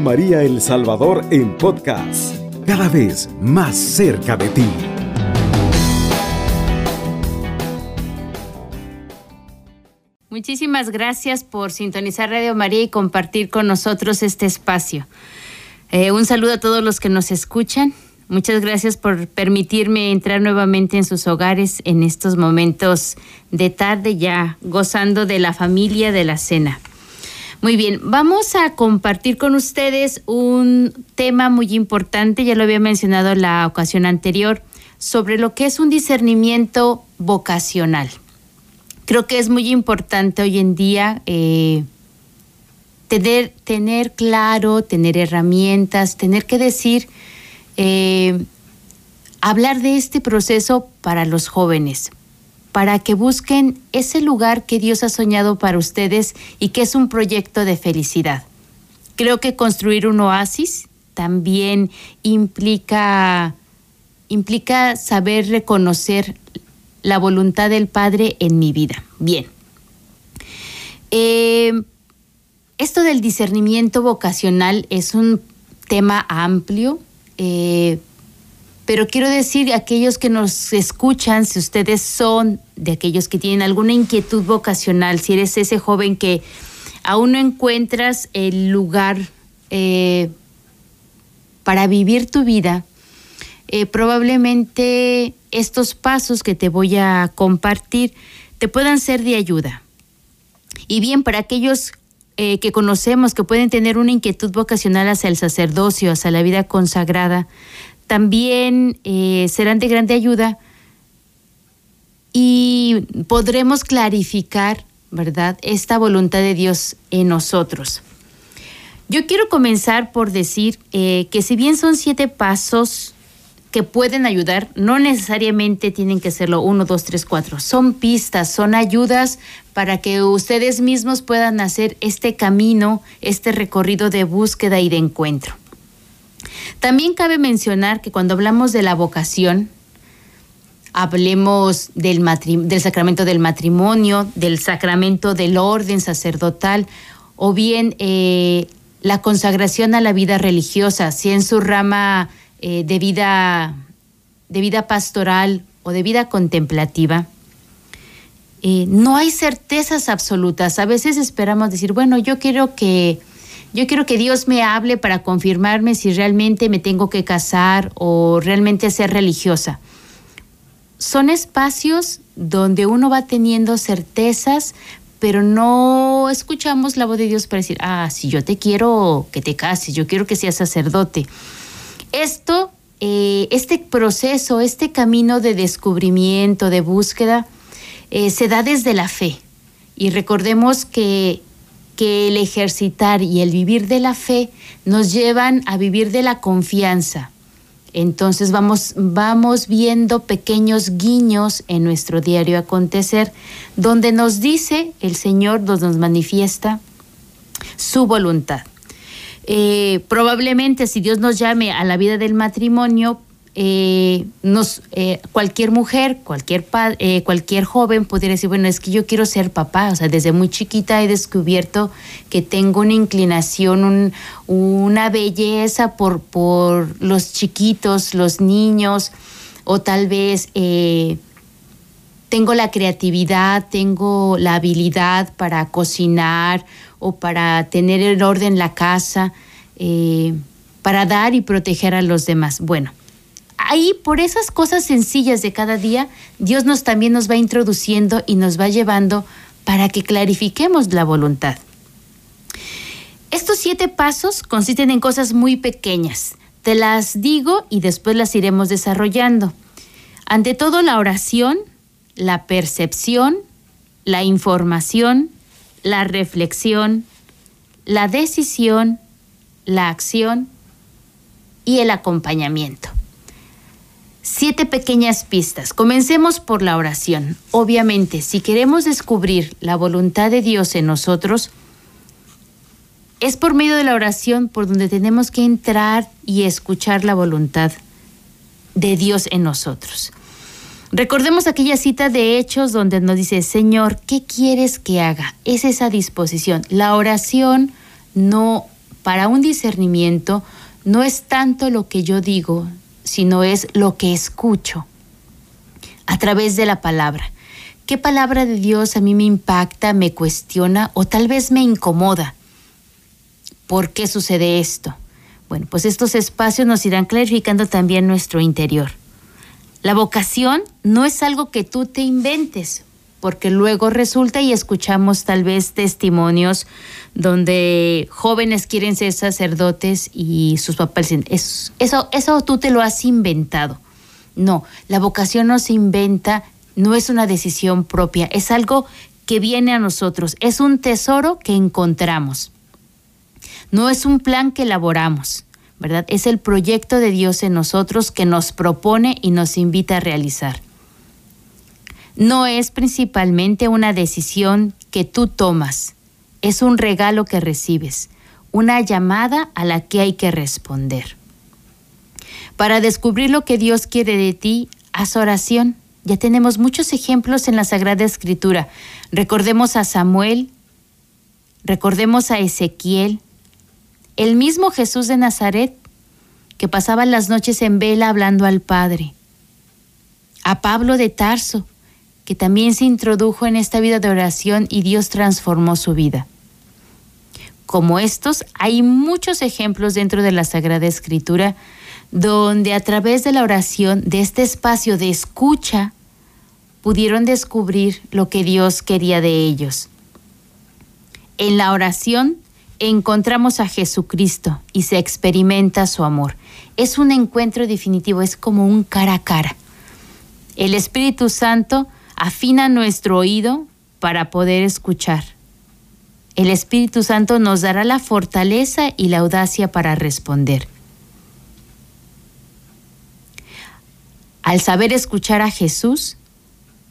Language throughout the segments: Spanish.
María El Salvador en podcast, cada vez más cerca de ti. Muchísimas gracias por sintonizar Radio María y compartir con nosotros este espacio. Eh, un saludo a todos los que nos escuchan. Muchas gracias por permitirme entrar nuevamente en sus hogares en estos momentos de tarde ya gozando de la familia de la cena. Muy bien, vamos a compartir con ustedes un tema muy importante, ya lo había mencionado la ocasión anterior, sobre lo que es un discernimiento vocacional. Creo que es muy importante hoy en día eh, tener, tener claro, tener herramientas, tener que decir, eh, hablar de este proceso para los jóvenes, para que busquen ese lugar que Dios ha soñado para ustedes y que es un proyecto de felicidad. Creo que construir un oasis también implica, implica saber reconocer la voluntad del Padre en mi vida. Bien. Eh, esto del discernimiento vocacional es un tema amplio, eh, pero quiero decir a aquellos que nos escuchan, si ustedes son de aquellos que tienen alguna inquietud vocacional, si eres ese joven que aún no encuentras el lugar eh, para vivir tu vida, probablemente estos pasos que te voy a compartir te puedan ser de ayuda. Y bien, para aquellos eh, que conocemos que pueden tener una inquietud vocacional hacia el sacerdocio, hacia la vida consagrada, también eh, serán de grande ayuda y podremos clarificar, ¿verdad?, esta voluntad de Dios en nosotros. Yo quiero comenzar por decir eh, que si bien son siete pasos que pueden ayudar, no necesariamente tienen que serlo uno, dos, tres, cuatro. Son pistas, son ayudas para que ustedes mismos puedan hacer este camino, este recorrido de búsqueda y de encuentro. También cabe mencionar que cuando hablamos de la vocación, hablemos del, sacramento del matrimonio, del sacramento del orden sacerdotal o bien eh, la consagración a la vida religiosa, si en su rama eh, de, vida, de vida pastoral o de vida contemplativa, eh, no hay certezas absolutas. A veces esperamos decir, bueno, yo quiero que yo quiero que Dios me hable para confirmarme si realmente me tengo que casar o realmente ser religiosa. Son espacios donde uno va teniendo certezas, pero no escuchamos la voz de Dios para decir, ah, si yo te quiero que te cases, yo quiero que seas sacerdote. Esto, eh, este proceso, este camino de descubrimiento, de búsqueda, eh, se da desde la fe. Y recordemos que, que el ejercitar y el vivir de la fe nos llevan a vivir de la confianza. Entonces vamos, vamos viendo pequeños guiños en nuestro diario acontecer, donde nos dice el Señor, donde nos manifiesta su voluntad. Eh, probablemente si Dios nos llame a la vida del matrimonio, eh, nos, eh, cualquier mujer, cualquier, cualquier joven pudiera decir, bueno, es que yo quiero ser papá, o sea, desde muy chiquita he descubierto que tengo una inclinación, una belleza por, por los chiquitos, los niños, o tal vez tengo la creatividad, tengo la habilidad para cocinar o para tener el orden la casa, eh, para dar y proteger a los demás. Bueno, ahí por esas cosas sencillas de cada día, Dios nos también nos va introduciendo y nos va llevando para que clarifiquemos la voluntad. Estos siete pasos consisten en cosas muy pequeñas. Te las digo y después las iremos desarrollando. Ante todo, la oración, la percepción, la información, la reflexión, la decisión, la acción y el acompañamiento. Siete pequeñas pistas. Comencemos por la oración. Obviamente, si queremos descubrir la voluntad de Dios en nosotros, es por medio de la oración por donde tenemos que entrar y escuchar la voluntad de Dios en nosotros. Recordemos aquella cita de Hechos donde nos dice, Señor, ¿qué quieres que haga? Es esa disposición. La oración no para un discernimiento no es tanto lo que yo digo, sino es lo que escucho a través de la palabra. ¿Qué palabra de Dios a mí me impacta, me cuestiona o tal vez me incomoda? ¿Por qué sucede esto? Bueno, pues estos espacios nos irán clarificando también nuestro interior. La vocación no es algo que tú te inventes, porque luego resulta y escuchamos tal vez testimonios donde jóvenes quieren ser sacerdotes y sus papás dicen, eso, eso tú te lo has inventado. No, la vocación no se inventa, no es una decisión propia, es algo que viene a nosotros, es un tesoro que encontramos. No es un plan que elaboramos, ¿verdad? Es el proyecto de Dios en nosotros que nos propone y nos invita a realizar. No es principalmente una decisión que tú tomas, es un regalo que recibes, una llamada a la que hay que responder. Para descubrir lo que Dios quiere de ti, haz oración. Ya tenemos muchos ejemplos en la Sagrada Escritura. Recordemos a Samuel, recordemos a Ezequiel, el mismo Jesús de Nazaret, que pasaba las noches en vela hablando al Padre, a Pablo de Tarso, que también se introdujo en esta vida de oración y Dios transformó su vida. Como estos, hay muchos ejemplos dentro de la Sagrada Escritura donde a través de la oración, de este espacio de escucha, pudieron descubrir lo que Dios quería de ellos. En la oración encontramos a Jesucristo y se experimenta su amor. Es un encuentro definitivo, es como un cara a cara. El Espíritu Santo afina nuestro oído para poder escuchar. El Espíritu Santo nos dará la fortaleza y la audacia para responder. Al saber escuchar a Jesús,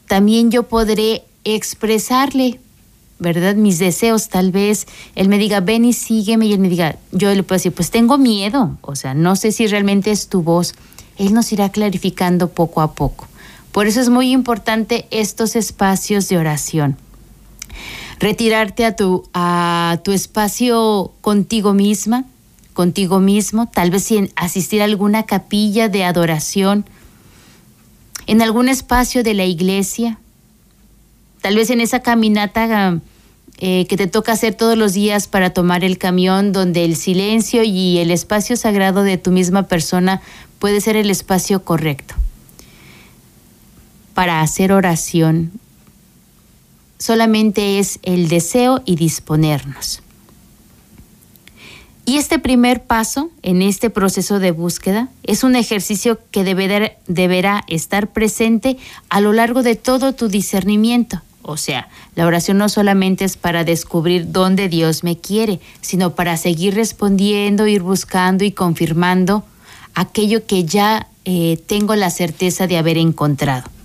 también yo podré expresarle, ¿verdad? Mis deseos, tal vez Él me diga, ven y sígueme, y Él me diga, yo le puedo decir, pues tengo miedo, o sea, no sé si realmente es tu voz. Él nos irá clarificando poco a poco. Por eso es muy importante estos espacios de oración. Retirarte a tu, a tu espacio contigo misma, contigo mismo, tal vez asistir a alguna capilla de adoración, en algún espacio de la iglesia, tal vez en esa caminata eh, que te toca hacer todos los días para tomar el camión, donde el silencio y el espacio sagrado de tu misma persona puede ser el espacio correcto para hacer oración. Solamente es el deseo y disponernos. Y este primer paso en este proceso de búsqueda es un ejercicio que deberá, estar presente a lo largo de todo tu discernimiento. O sea, la oración no solamente es para descubrir dónde Dios me quiere, sino para seguir respondiendo, ir buscando y confirmando aquello que ya eh, tengo la certeza de haber encontrado.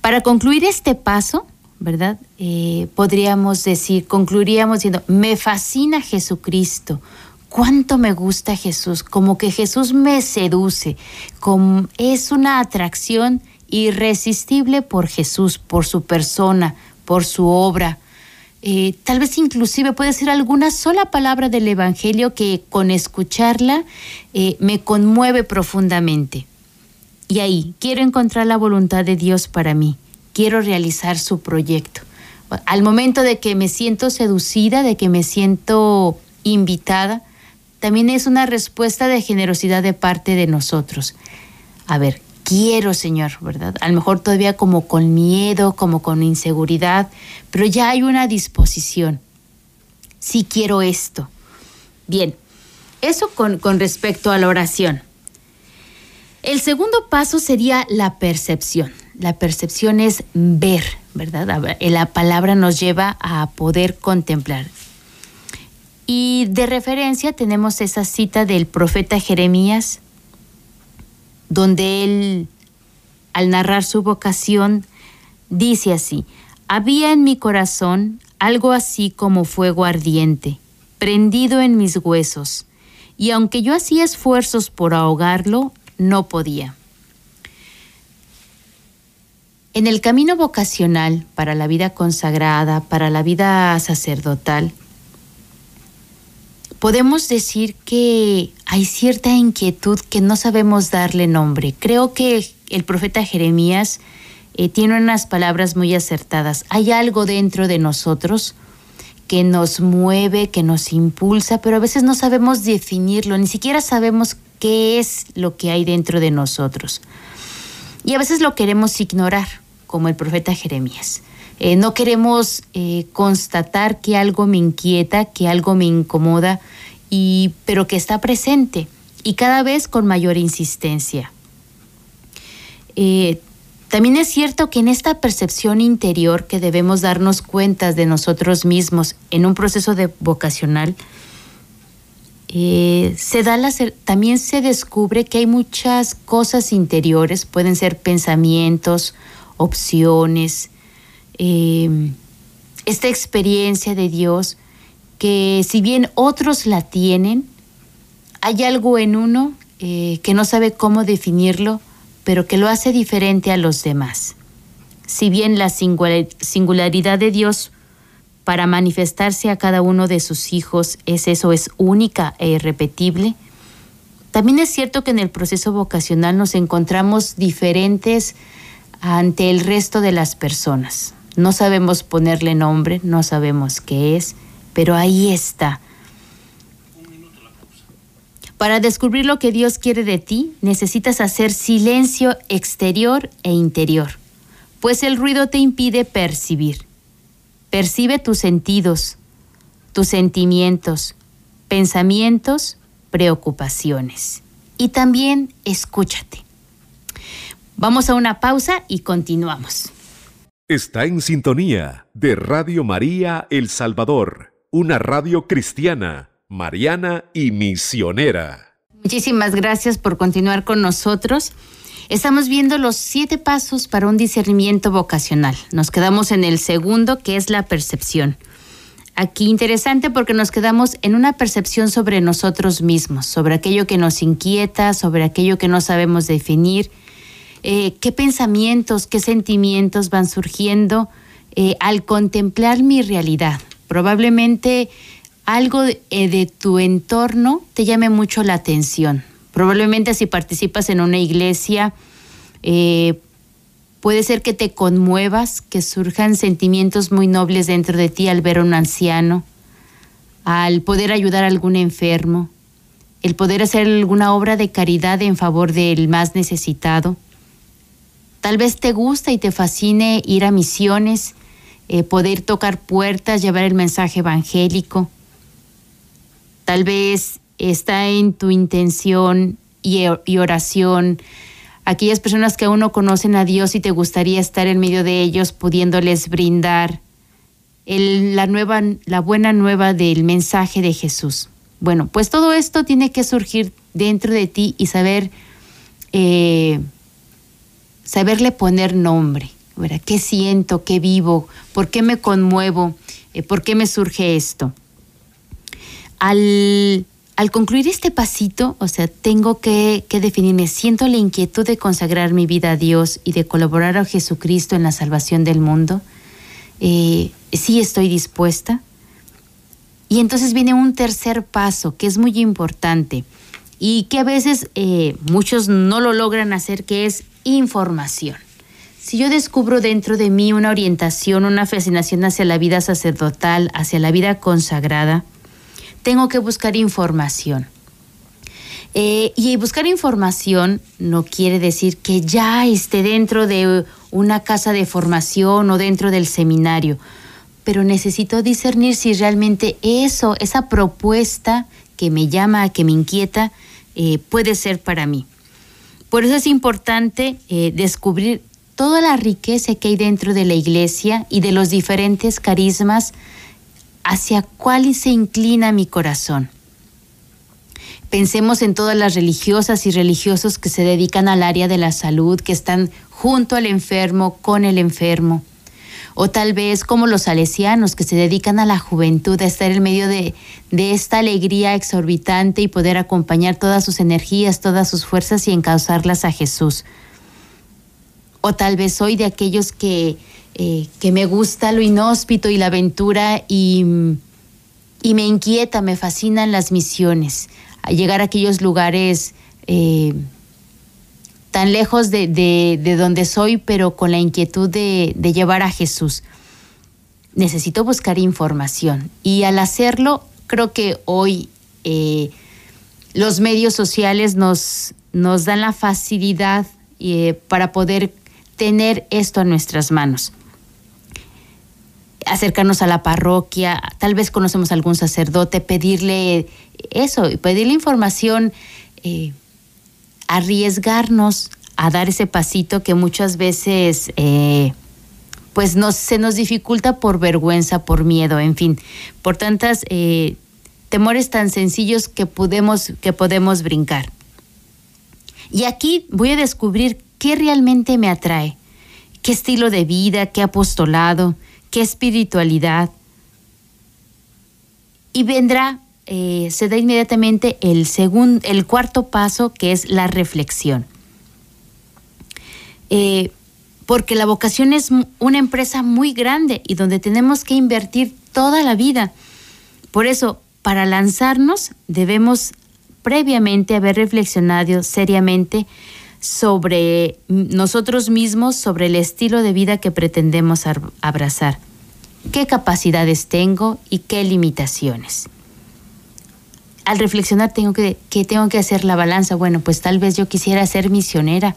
Para concluir este paso, ¿verdad? Eh, podríamos decir, concluiríamos diciendo, me fascina Jesucristo, cuánto me gusta Jesús, como que Jesús me seduce, es una atracción irresistible por Jesús, por su persona, por su obra. Eh, tal vez inclusive puede ser alguna sola palabra del Evangelio que con escucharla eh, me conmueve profundamente. Y ahí quiero encontrar la voluntad de Dios para mí quiero realizar su proyecto. Al momento de que me siento seducida, de que me siento invitada, también es una respuesta de generosidad de parte de nosotros. A ver, quiero, Señor, ¿verdad? A lo mejor todavía como con miedo, como con inseguridad, pero ya hay una disposición. Sí quiero esto. Bien, eso con, con respecto a la oración. El segundo paso sería la percepción la percepción es ver, ¿verdad? La palabra nos lleva a poder contemplar. Y de referencia tenemos esa cita del profeta Jeremías, donde él, al narrar su vocación, dice así, había en mi corazón algo así como fuego ardiente, prendido en mis huesos, y aunque yo hacía esfuerzos por ahogarlo, no podía. En el camino vocacional para la vida consagrada, para la vida sacerdotal, podemos decir que hay cierta inquietud que no sabemos darle nombre. Creo que el profeta Jeremías eh, tiene unas palabras muy acertadas. Hay algo dentro de nosotros que nos mueve, que nos impulsa, pero a veces no sabemos definirlo, ni siquiera sabemos qué es lo que hay dentro de nosotros. Y a veces lo queremos ignorar, como el profeta Jeremías. Eh, no queremos eh, constatar que algo me inquieta, que algo me incomoda, y, pero que está presente y cada vez con mayor insistencia. Eh, también es cierto que en esta percepción interior que debemos darnos cuenta de nosotros mismos en un proceso de vocacional, se da la, también se descubre que hay muchas cosas interiores, pueden ser pensamientos, opciones, Em, esta experiencia de Dios que si bien otros la tienen, hay algo en uno eh, que no sabe cómo definirlo, pero que lo hace diferente a los demás. Si bien la singularidad de Dios para manifestarse a cada uno de sus hijos es eso, es única e irrepetible, también es cierto que en el proceso vocacional nos encontramos diferentes ante el resto de las personas. No sabemos ponerle nombre, no sabemos qué es, pero ahí está. Para descubrir lo que Dios quiere de ti, necesitas hacer silencio exterior e interior, pues el ruido te impide percibir. Percibe tus sentidos, tus sentimientos, pensamientos, preocupaciones. Y también escúchate. Vamos a una pausa y continuamos. Está en sintonía de Radio María El Salvador, una radio cristiana, mariana y misionera. Muchísimas gracias por continuar con nosotros. Estamos viendo los siete pasos para un discernimiento vocacional. Nos quedamos en el segundo, que es la percepción. Aquí interesante porque nos quedamos en una percepción sobre nosotros mismos, sobre aquello que nos inquieta, sobre aquello que no sabemos definir eh, qué pensamientos, qué sentimientos van surgiendo eh, al contemplar mi realidad. Probablemente algo eh, de tu entorno te llame mucho la atención. Probablemente si participas en una iglesia, puede ser que te conmuevas, que surjan sentimientos muy nobles dentro de ti al ver a un anciano, al poder ayudar a algún enfermo, el poder hacer alguna obra de caridad en favor del más necesitado. Tal vez te gusta y te fascine ir a misiones, eh, poder tocar puertas, llevar el mensaje evangélico. Tal vez está en tu intención y, oración aquellas personas que aún no conocen a Dios y te gustaría estar en medio de ellos pudiéndoles brindar la, buena nueva del mensaje de Jesús. Bueno, pues todo esto tiene que surgir dentro de ti y saber eh, saberle poner nombre, ¿verdad? ¿Qué siento? ¿Qué vivo? ¿Por qué me conmuevo? Eh, ¿Por qué me surge esto? Al, concluir este pasito, o sea, tengo que, definirme, siento la inquietud de consagrar mi vida a Dios y de colaborar a Jesucristo en la salvación del mundo. Eh, sí estoy dispuesta. Y entonces viene un tercer paso que es muy importante y que a veces eh, muchos no lo logran hacer, que es información. Si yo descubro dentro de mí una orientación, una fascinación hacia la vida sacerdotal, hacia la vida consagrada, tengo que buscar información. Eh, y buscar información no quiere decir que ya esté dentro de una casa de formación o dentro del seminario, pero necesito discernir si realmente eso, esa propuesta que me llama, que me inquieta, eh, puede ser para mí. Por eso es importante eh, descubrir toda la riqueza que hay dentro de la iglesia y de los diferentes carismas hacia cuál se inclina mi corazón. Pensemos en todas las religiosas y religiosos que se dedican al área de la salud, que están junto al enfermo, con el enfermo o tal vez como los salesianos que se dedican a la juventud, a estar en medio de, esta alegría exorbitante y poder acompañar todas sus energías, todas sus fuerzas y encauzarlas a Jesús. O tal vez soy de aquellos que, eh, que me gusta lo inhóspito y la aventura y, y me inquieta, me fascinan las misiones, a llegar a aquellos lugares eh, tan lejos de, donde soy, pero con la inquietud de, llevar a Jesús. Necesito buscar información. Y al hacerlo, creo que hoy eh, los medios sociales nos, nos dan la facilidad para poder tener esto a nuestras manos acercarnos a la parroquia, tal vez conocemos a algún sacerdote, pedirle eso, pedirle información, eh, arriesgarnos a dar ese pasito que muchas veces eh, pues se nos dificulta por vergüenza, por miedo, en fin, por tantas eh, temores tan sencillos que podemos, que podemos brincar. Y aquí voy a descubrir qué realmente me atrae, qué estilo de vida, qué apostolado, qué espiritualidad. Y vendrá, eh, se da inmediatamente el, segundo, el cuarto paso, que es la reflexión. Eh, porque la vocación es una empresa muy grande y donde tenemos que invertir toda la vida. Por eso, para lanzarnos, debemos previamente haber reflexionado seriamente sobre nosotros mismos, sobre el estilo de vida que pretendemos abrazar, qué capacidades tengo y qué limitaciones. Al reflexionar tengo que, tengo que hacer la balanza, bueno, pues tal vez yo quisiera ser misionera,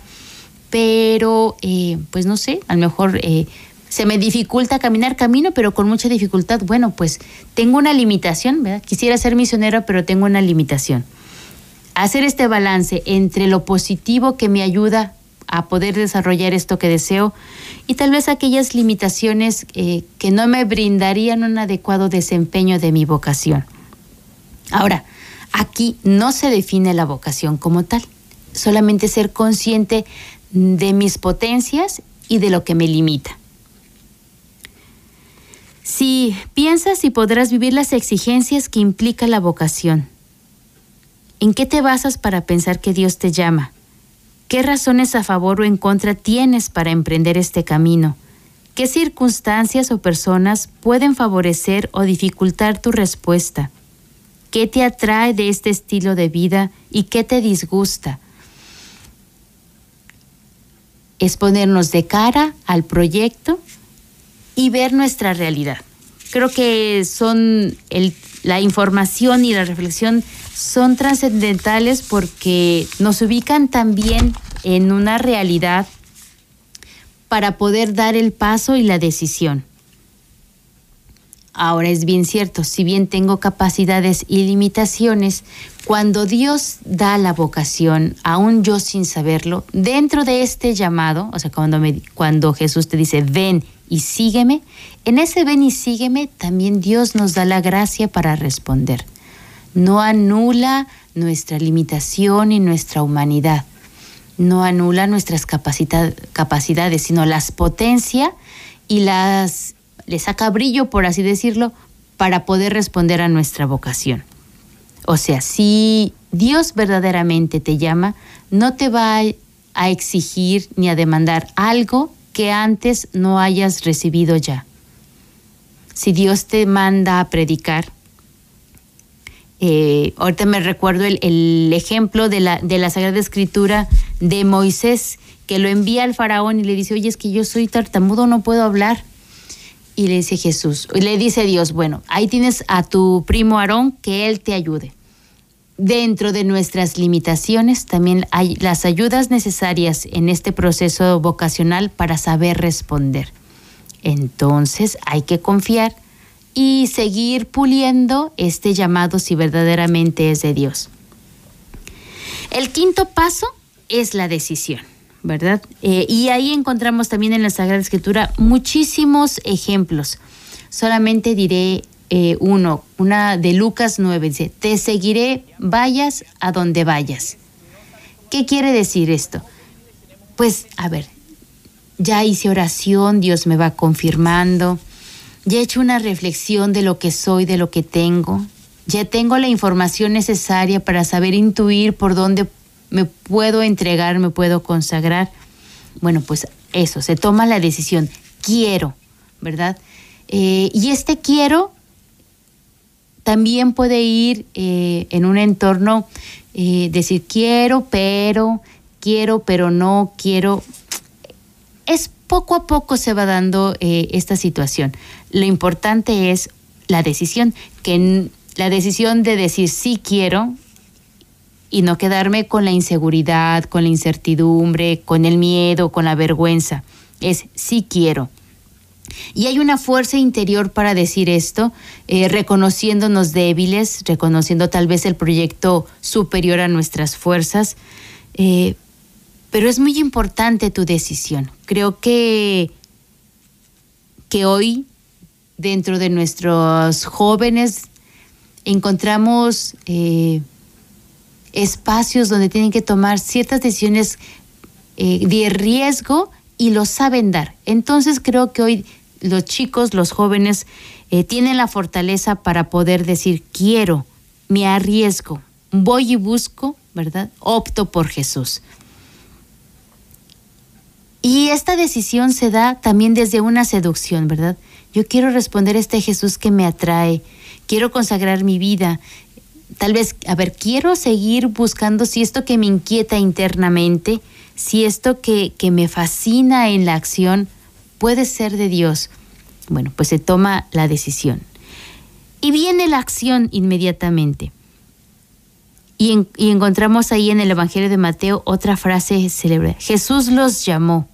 pero eh, pues no sé, a lo mejor eh, se me dificulta caminar camino, pero con mucha dificultad, bueno, pues tengo una limitación, ¿verdad? Quisiera ser misionera, pero tengo una limitación hacer este balance entre lo positivo que me ayuda a poder desarrollar esto que deseo y tal vez aquellas limitaciones eh, que no me brindarían un adecuado desempeño de mi vocación. Ahora, aquí no se define la vocación como tal, solamente ser consciente de mis potencias y de lo que me limita. Si piensas y podrás vivir las exigencias que implica la vocación, ¿En qué te basas para pensar que Dios te llama? ¿Qué razones a favor o en contra tienes para emprender este camino? ¿Qué circunstancias o personas pueden favorecer o dificultar tu respuesta? ¿Qué te atrae de este estilo de vida y qué te disgusta? Es ponernos de cara al proyecto y ver nuestra realidad. Creo que son la información y la reflexión son trascendentales porque nos ubican también en una realidad para poder dar el paso y la decisión. Ahora es bien cierto, si bien tengo capacidades y limitaciones, cuando Dios da la vocación, aún yo sin saberlo, dentro de este llamado, o sea, cuando, me, cuando Jesús te dice, ven y sígueme, en ese ven y sígueme también Dios nos da la gracia para responder no anula nuestra limitación y nuestra humanidad, no anula nuestras capacidades, sino las potencia y las le saca brillo, por así decirlo, para poder responder a nuestra vocación. O sea, si Dios verdaderamente te llama, no te va a exigir ni a demandar algo que antes no hayas recibido ya. Si Dios te manda a predicar, eh, ahorita me recuerdo el, ejemplo de la, de la Sagrada Escritura de Moisés, que lo envía al faraón y le dice, oye, es que yo soy tartamudo, no puedo hablar. Y le dice Jesús, le dice Dios, bueno, ahí tienes a tu primo Aarón, que él te ayude. Dentro de nuestras limitaciones también hay las ayudas necesarias en este proceso vocacional para saber responder. Entonces hay que confiar y seguir puliendo este llamado si verdaderamente es de Dios. El quinto paso es la decisión, ¿verdad? Eh, y ahí encontramos también en la Sagrada Escritura muchísimos ejemplos. Solamente diré eh, uno, una de Lucas 9, dice, te seguiré, vayas a donde vayas. ¿Qué quiere decir esto? Pues, a ver, ya hice oración, Dios me va confirmando, ya he hecho una reflexión de lo que soy, de lo que tengo. Ya tengo la información necesaria para saber intuir por dónde me puedo entregar, me puedo consagrar. Bueno, pues eso, se toma la decisión. Quiero, ¿verdad? Eh, y este quiero también puede ir eh, en un entorno, eh, decir quiero, pero, quiero, pero no, quiero. Es poco a poco se va dando eh, esta situación. Lo importante es la decisión, que la decisión de decir sí quiero y no quedarme con la inseguridad, con la incertidumbre, con el miedo, con la vergüenza. Es sí quiero. Y hay una fuerza interior para decir esto, eh, reconociéndonos débiles, reconociendo tal vez el proyecto superior a nuestras fuerzas. Eh, pero es muy importante tu decisión. Creo que, que hoy, dentro de nuestros jóvenes, encontramos eh, espacios donde tienen que tomar ciertas decisiones de riesgo y lo saben dar. Entonces creo que hoy los chicos, los jóvenes, eh, tienen la fortaleza para poder decir, quiero, me arriesgo, voy y busco, ¿verdad? Opto por Jesús. Y esta decisión se da también desde una seducción, ¿verdad? Yo quiero responder a este Jesús que me atrae, quiero consagrar mi vida. Tal vez, a ver, quiero seguir buscando si esto que me inquieta internamente, si esto que, que me fascina en la acción, puede ser de Dios. Bueno, pues se toma la decisión. Y viene la acción inmediatamente. Y, encontramos ahí en el Evangelio de Mateo otra frase célebre. Jesús los llamó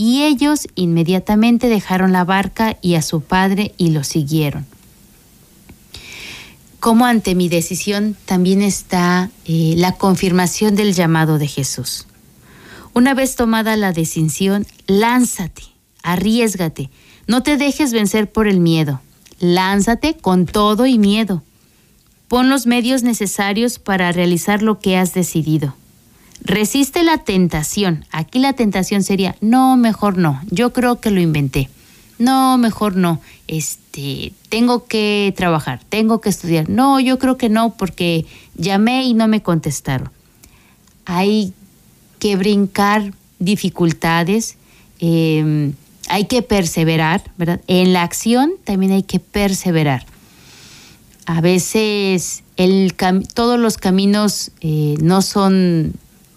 y ellos inmediatamente dejaron la barca y a su padre y lo siguieron. Como ante mi decisión también está eh, la confirmación del llamado de Jesús. Una vez tomada la decisión, lánzate, arriesgate, no te dejes vencer por el miedo, lánzate con todo y miedo. Pon los medios necesarios para realizar lo que has decidido. Resiste la tentación. Aquí la tentación sería, no, mejor no, yo creo que lo inventé. No, mejor no. Este, tengo que trabajar, tengo que estudiar. No, yo creo que no porque llamé y no me contestaron. Hay que brincar dificultades, em, hay que perseverar, ¿verdad? En la acción también hay que perseverar. A veces el todos los caminos eh, no son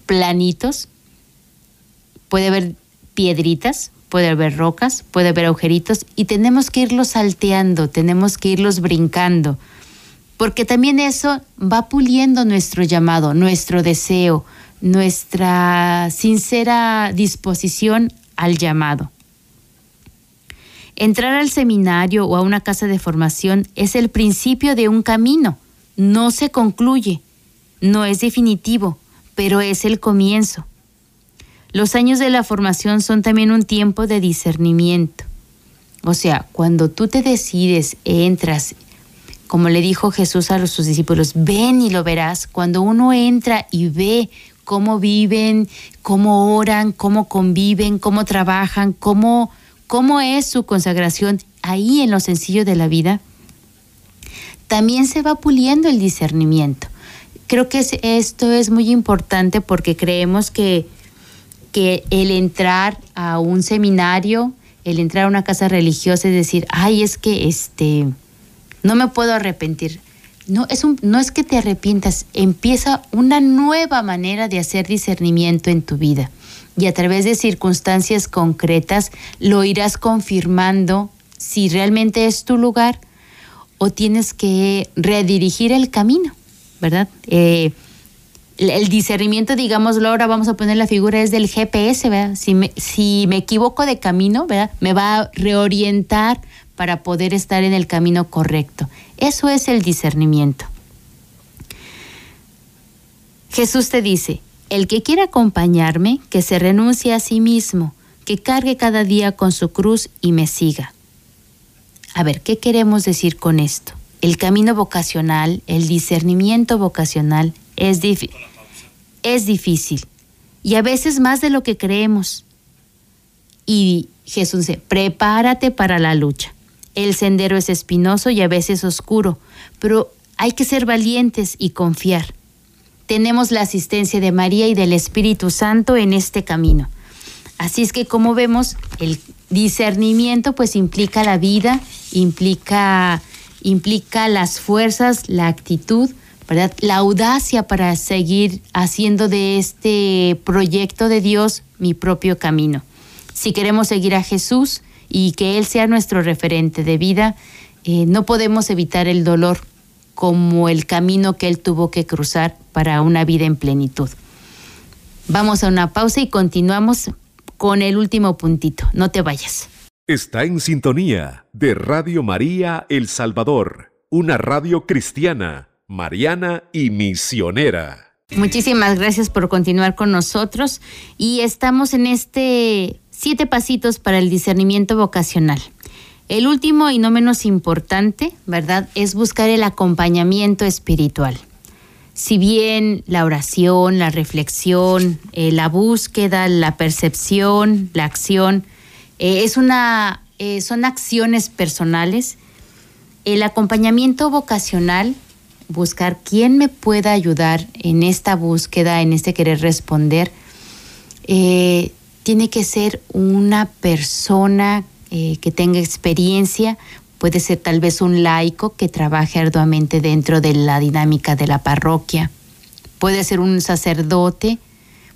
planitos, puede haber piedritas, puede haber rocas, puede haber agujeritos y tenemos que irlos salteando, tenemos que irlos brincando, porque también eso va puliendo nuestro llamado, nuestro deseo, nuestra sincera disposición al llamado. Entrar al seminario o a una casa de formación es el principio de un camino, no se concluye, no es definitivo, pero es el comienzo. Los años de la formación son también un tiempo de discernimiento. O sea, cuando tú te decides, entras, como le dijo Jesús a sus discípulos, ven y lo verás. Cuando uno entra y ve cómo viven, cómo oran, cómo conviven, cómo trabajan, cómo, cómo es su consagración ahí en lo sencillo de la vida, también se va puliendo el discernimiento. Creo que esto es muy importante porque creemos que que el entrar a un seminario, el entrar a una casa religiosa es decir, ay, es que este, no me puedo arrepentir. No es, un, no es que te arrepientas, empieza una nueva manera de hacer discernimiento en tu vida. Y a través de circunstancias concretas lo irás confirmando si realmente es tu lugar o tienes que redirigir el camino, ¿verdad? Eh, el discernimiento, digámoslo, ahora vamos a poner la figura, es del GPS, ¿verdad? Si me, si me equivoco de camino. Me va a reorientar para poder estar en el camino correcto. Eso es el discernimiento. Jesús te dice, el que quiera acompañarme, que se renuncie a sí mismo, que cargue cada día con su cruz y me siga. A ver, ¿qué queremos decir con esto? El camino vocacional, el discernimiento vocacional es difícil es difícil y a veces más de lo que creemos. Y Jesús dice, prepárate para la lucha. El sendero es espinoso y a veces oscuro, pero hay que ser valientes y confiar. Tenemos la asistencia de María y del Espíritu Santo en este camino. Así es que como vemos, el discernimiento pues implica la vida, implica implica las fuerzas, la actitud, ¿verdad? La audacia para seguir haciendo de este proyecto de Dios mi propio camino. Si queremos seguir a Jesús y que Él sea nuestro referente de vida, eh, no podemos evitar el dolor como el camino que Él tuvo que cruzar para una vida en plenitud. Vamos a una pausa y continuamos con el último puntito. No te vayas. Está en sintonía de Radio María El Salvador, una radio cristiana, mariana y misionera. Muchísimas gracias por continuar con nosotros y estamos en este siete pasitos para el discernimiento vocacional. El último y no menos importante, ¿verdad?, es buscar el acompañamiento espiritual. Si bien la oración, la reflexión, eh, la búsqueda, la percepción, la acción, eh, es una, eh, son acciones personales. El acompañamiento vocacional, buscar quién me pueda ayudar en esta búsqueda, en este querer responder, eh, tiene que ser una persona que tenga experiencia, puede ser tal vez un laico que trabaje arduamente dentro de la dinámica de la parroquia, puede ser un sacerdote,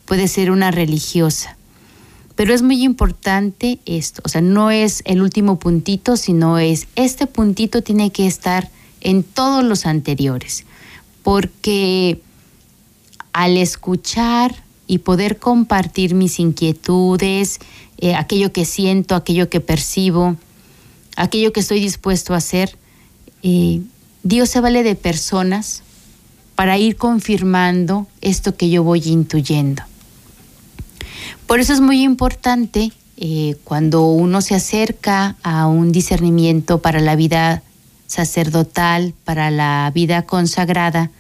puede ser una religiosa. Pero es muy importante esto, o sea, no es el último puntito, sino es este puntito tiene que estar en todos los anteriores, porque al escuchar y poder compartir mis inquietudes, eh, aquello que siento, aquello que percibo, aquello que estoy dispuesto a hacer, eh, Dios se vale de personas para ir confirmando esto que yo voy intuyendo. Por eso es muy importante eh, cuando uno se acerca a un discernimiento para la vida sacerdotal, para la vida consagrada,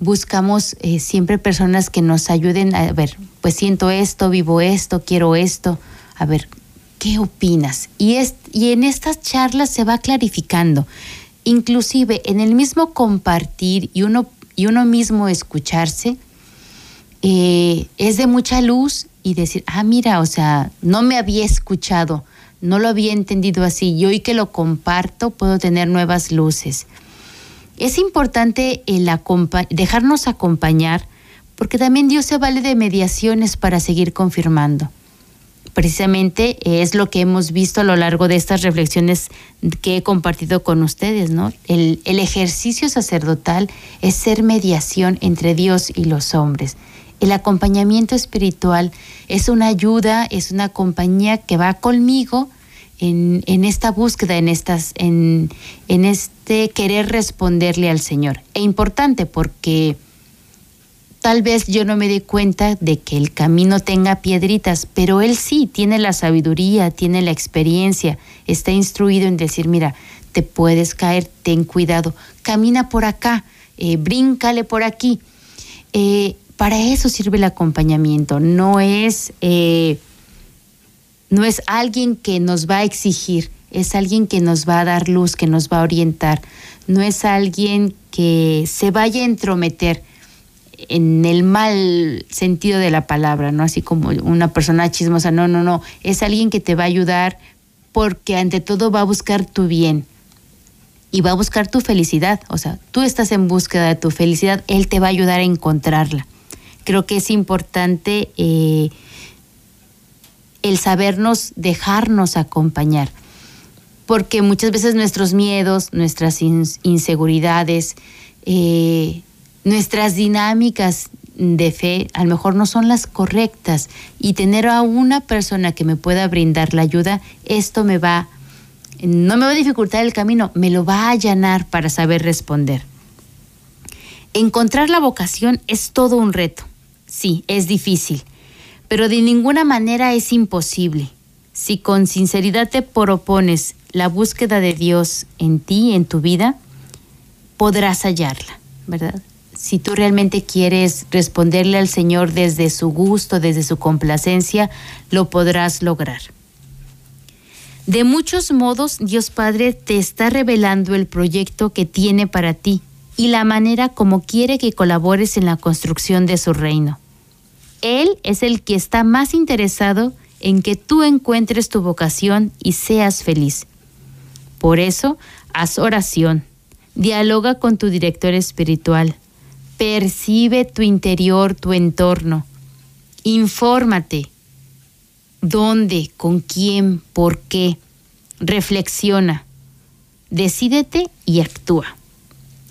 buscamos eh, siempre personas que nos ayuden a ver, pues siento esto, vivo esto, quiero esto, a ver, ¿qué opinas? Y, es, y en estas charlas se va clarificando, inclusive en el mismo compartir y uno, y uno mismo escucharse, eh, es de mucha luz y decir, ah, mira, o sea, no me había escuchado, no lo había entendido así, y hoy que lo comparto puedo tener nuevas luces. Es importante el dejarnos acompañar, porque también Dios se vale de mediaciones para seguir confirmando. Precisamente es lo que hemos visto a lo largo de estas reflexiones que he compartido con ustedes, ¿no? El, el ejercicio sacerdotal es ser mediación entre Dios y los hombres el acompañamiento espiritual es una ayuda, es una compañía que va conmigo en, esta búsqueda, en, estas, en, en este querer responderle al Señor. E importante porque tal vez yo no me dé cuenta de que el camino tenga piedritas, pero Él sí tiene la sabiduría, tiene la experiencia, está instruido en decir, mira, te puedes caer, ten cuidado, camina por acá, eh, bríncale por aquí. Eh, para eso sirve el acompañamiento, no es, eh, no es alguien que nos va a exigir, es alguien que nos va a dar luz, que nos va a orientar, no es alguien que se vaya a entrometer en el mal sentido de la palabra, no así como una persona chismosa, no, no, no, es alguien que te va a ayudar porque ante todo va a buscar tu bien y va a buscar tu felicidad, o sea, tú estás en búsqueda de tu felicidad, él te va a ayudar a encontrarla creo que es importante eh, el sabernos, dejarnos acompañar, porque muchas veces nuestros miedos, nuestras inseguridades, eh, nuestras dinámicas de fe a lo mejor no son las correctas y tener a una persona que me pueda brindar la ayuda, esto me va, no me va a dificultar el camino, me lo va a allanar para saber responder. Encontrar la vocación es todo un reto. Sí, es difícil, pero de ninguna manera es imposible. Si con sinceridad te propones la búsqueda de Dios en ti, en tu vida, podrás hallarla, ¿verdad? Si tú realmente quieres responderle al Señor desde su gusto, desde su complacencia, lo podrás lograr. De muchos modos, Dios Padre te está revelando el proyecto que tiene para ti y la manera como quiere que colabores en la construcción de su reino. Él es el que está más interesado en que tú encuentres tu vocación y seas feliz. Por eso, haz oración, dialoga con tu director espiritual, percibe tu interior, tu entorno, infórmate, dónde, con quién, por qué, reflexiona, decídete y actúa.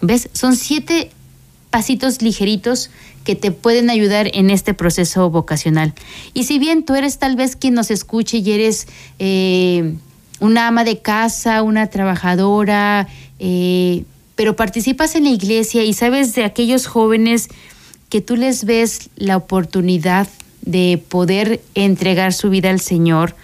¿Ves? Son siete pasitos ligeritos que te pueden ayudar en este proceso vocacional. Y si bien tú eres tal vez quien nos escuche y eres eh, una ama de casa, una trabajadora, eh, pero participas en la iglesia y sabes de aquellos jóvenes que tú les ves la oportunidad de poder entregar su vida al Señor,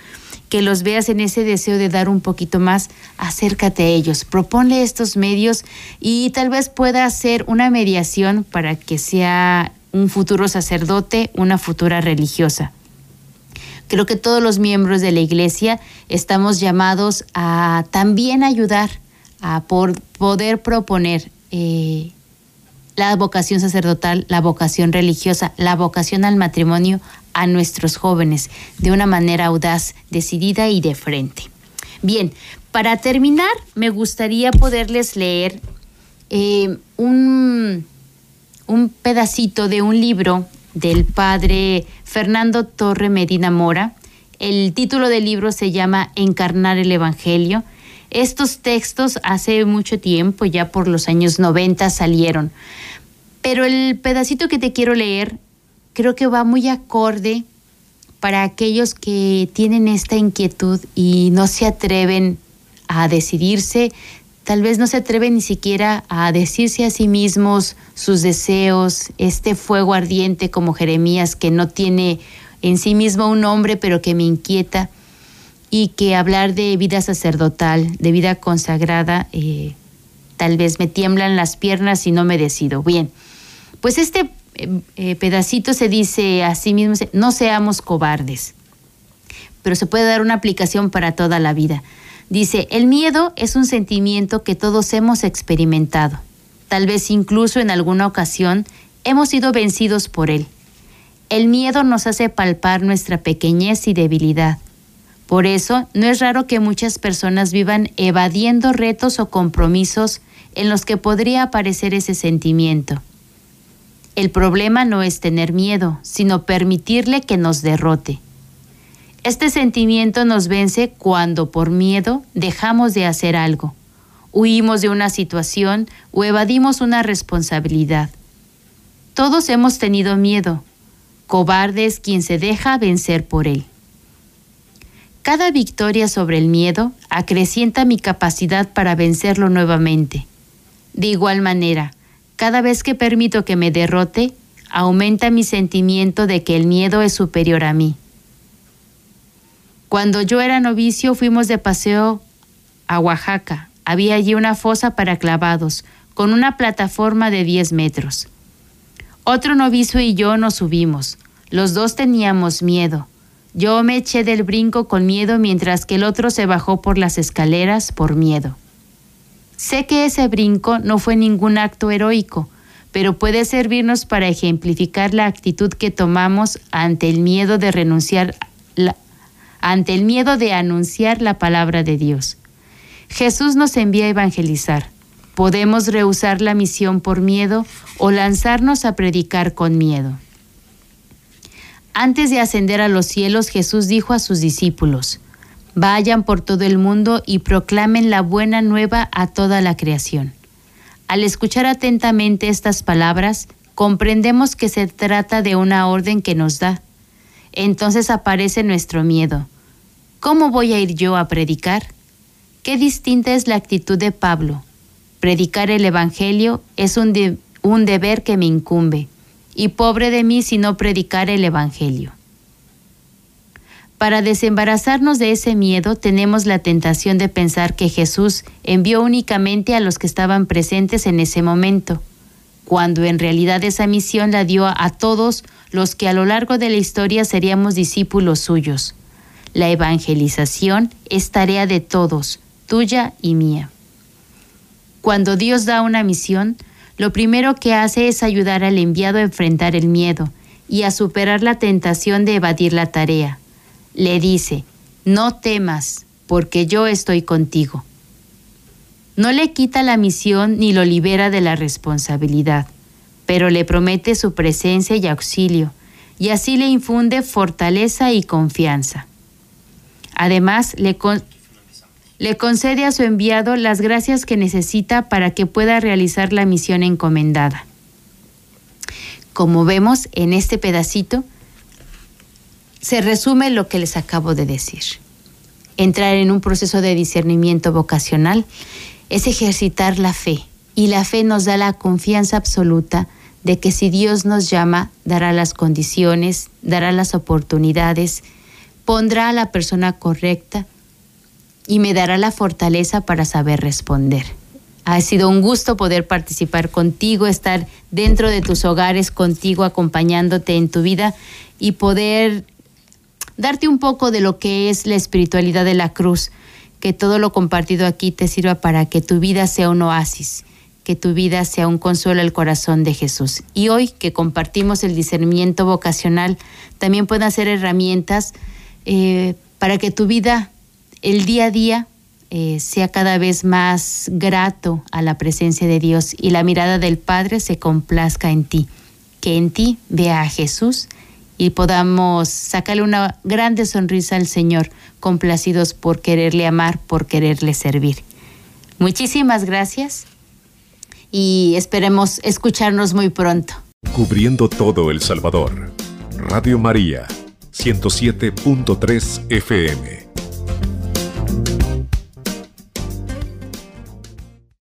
que los veas en ese deseo de dar un poquito más, acércate a ellos, proponle estos medios y tal vez pueda hacer una mediación para que sea un futuro sacerdote, una futura religiosa. Creo que todos los miembros de la iglesia estamos llamados a también ayudar, a por poder proponer eh, la vocación sacerdotal, la vocación religiosa, la vocación al matrimonio a nuestros jóvenes de una manera audaz, decidida y de frente. Bien, para terminar, me gustaría poderles leer eh, un, un pedacito de un libro del padre Fernando Torre Medina Mora. El título del libro se llama Encarnar el Evangelio. Estos textos hace mucho tiempo, ya por los años 90 salieron. Pero el pedacito que te quiero leer creo que va muy acorde para aquellos que tienen esta inquietud y no se atreven a decidirse, tal vez no se atreven ni siquiera a decirse a sí mismos sus deseos, este fuego ardiente como Jeremías que no tiene en sí mismo un nombre pero que me inquieta y que hablar de vida sacerdotal, de vida consagrada, eh, tal vez me tiemblan las piernas y no me decido. Bien, pues este eh, eh, pedacito se dice a sí mismo, no seamos cobardes, pero se puede dar una aplicación para toda la vida. Dice, el miedo es un sentimiento que todos hemos experimentado. Tal vez incluso en alguna ocasión hemos sido vencidos por él. El miedo nos hace palpar nuestra pequeñez y debilidad. Por eso, no es raro que muchas personas vivan evadiendo retos o compromisos en los que podría aparecer ese sentimiento. El problema no es tener miedo, sino permitirle que nos derrote. Este sentimiento nos vence cuando por miedo dejamos de hacer algo, huimos de una situación o evadimos una responsabilidad. Todos hemos tenido miedo. Cobarde es quien se deja vencer por él. Cada victoria sobre el miedo acrecienta mi capacidad para vencerlo nuevamente. De igual manera, cada vez que permito que me derrote, aumenta mi sentimiento de que el miedo es superior a mí. Cuando yo era novicio fuimos de paseo a Oaxaca. Había allí una fosa para clavados, con una plataforma de 10 metros. Otro novicio y yo nos subimos. Los dos teníamos miedo. Yo me eché del brinco con miedo mientras que el otro se bajó por las escaleras por miedo. Sé que ese brinco no fue ningún acto heroico, pero puede servirnos para ejemplificar la actitud que tomamos ante el miedo de renunciar ante el miedo de anunciar la palabra de Dios. Jesús nos envía a evangelizar. Podemos rehusar la misión por miedo o lanzarnos a predicar con miedo. Antes de ascender a los cielos, Jesús dijo a sus discípulos, Vayan por todo el mundo y proclamen la buena nueva a toda la creación. Al escuchar atentamente estas palabras, comprendemos que se trata de una orden que nos da. Entonces aparece nuestro miedo. ¿Cómo voy a ir yo a predicar? Qué distinta es la actitud de Pablo. Predicar el Evangelio es un, un deber que me incumbe, y pobre de mí si no predicar el Evangelio. Para desembarazarnos de ese miedo tenemos la tentación de pensar que Jesús envió únicamente a los que estaban presentes en ese momento, cuando en realidad esa misión la dio a todos los que a lo largo de la historia seríamos discípulos suyos. La evangelización es tarea de todos, tuya y mía. Cuando Dios da una misión, lo primero que hace es ayudar al enviado a enfrentar el miedo y a superar la tentación de evadir la tarea le dice, no temas, porque yo estoy contigo. No le quita la misión ni lo libera de la responsabilidad, pero le promete su presencia y auxilio, y así le infunde fortaleza y confianza. Además, le, le concede a su enviado las gracias que necesita para que pueda realizar la misión encomendada. Como vemos en este pedacito, se resume lo que les acabo de decir. Entrar en un proceso de discernimiento vocacional es ejercitar la fe y la fe nos da la confianza absoluta de que si Dios nos llama, dará las condiciones, dará las oportunidades, pondrá a la persona correcta y me dará la fortaleza para saber responder. Ha sido un gusto poder participar contigo, estar dentro de tus hogares contigo, acompañándote en tu vida y poder darte un poco de lo que es la espiritualidad de la cruz que todo lo compartido aquí te sirva para que tu vida sea un oasis, que tu vida sea un consuelo al corazón de Jesús. Y hoy que compartimos el discernimiento vocacional, también pueden ser herramientas eh, para que tu vida, el día a día, eh, sea cada vez más grato a la presencia de Dios y la mirada del Padre se complazca en ti, que en ti vea a Jesús y podamos sacarle una grande sonrisa al Señor, complacidos por quererle amar, por quererle servir. Muchísimas gracias y esperemos escucharnos muy pronto. Cubriendo todo El Salvador. Radio María, 107.3 FM.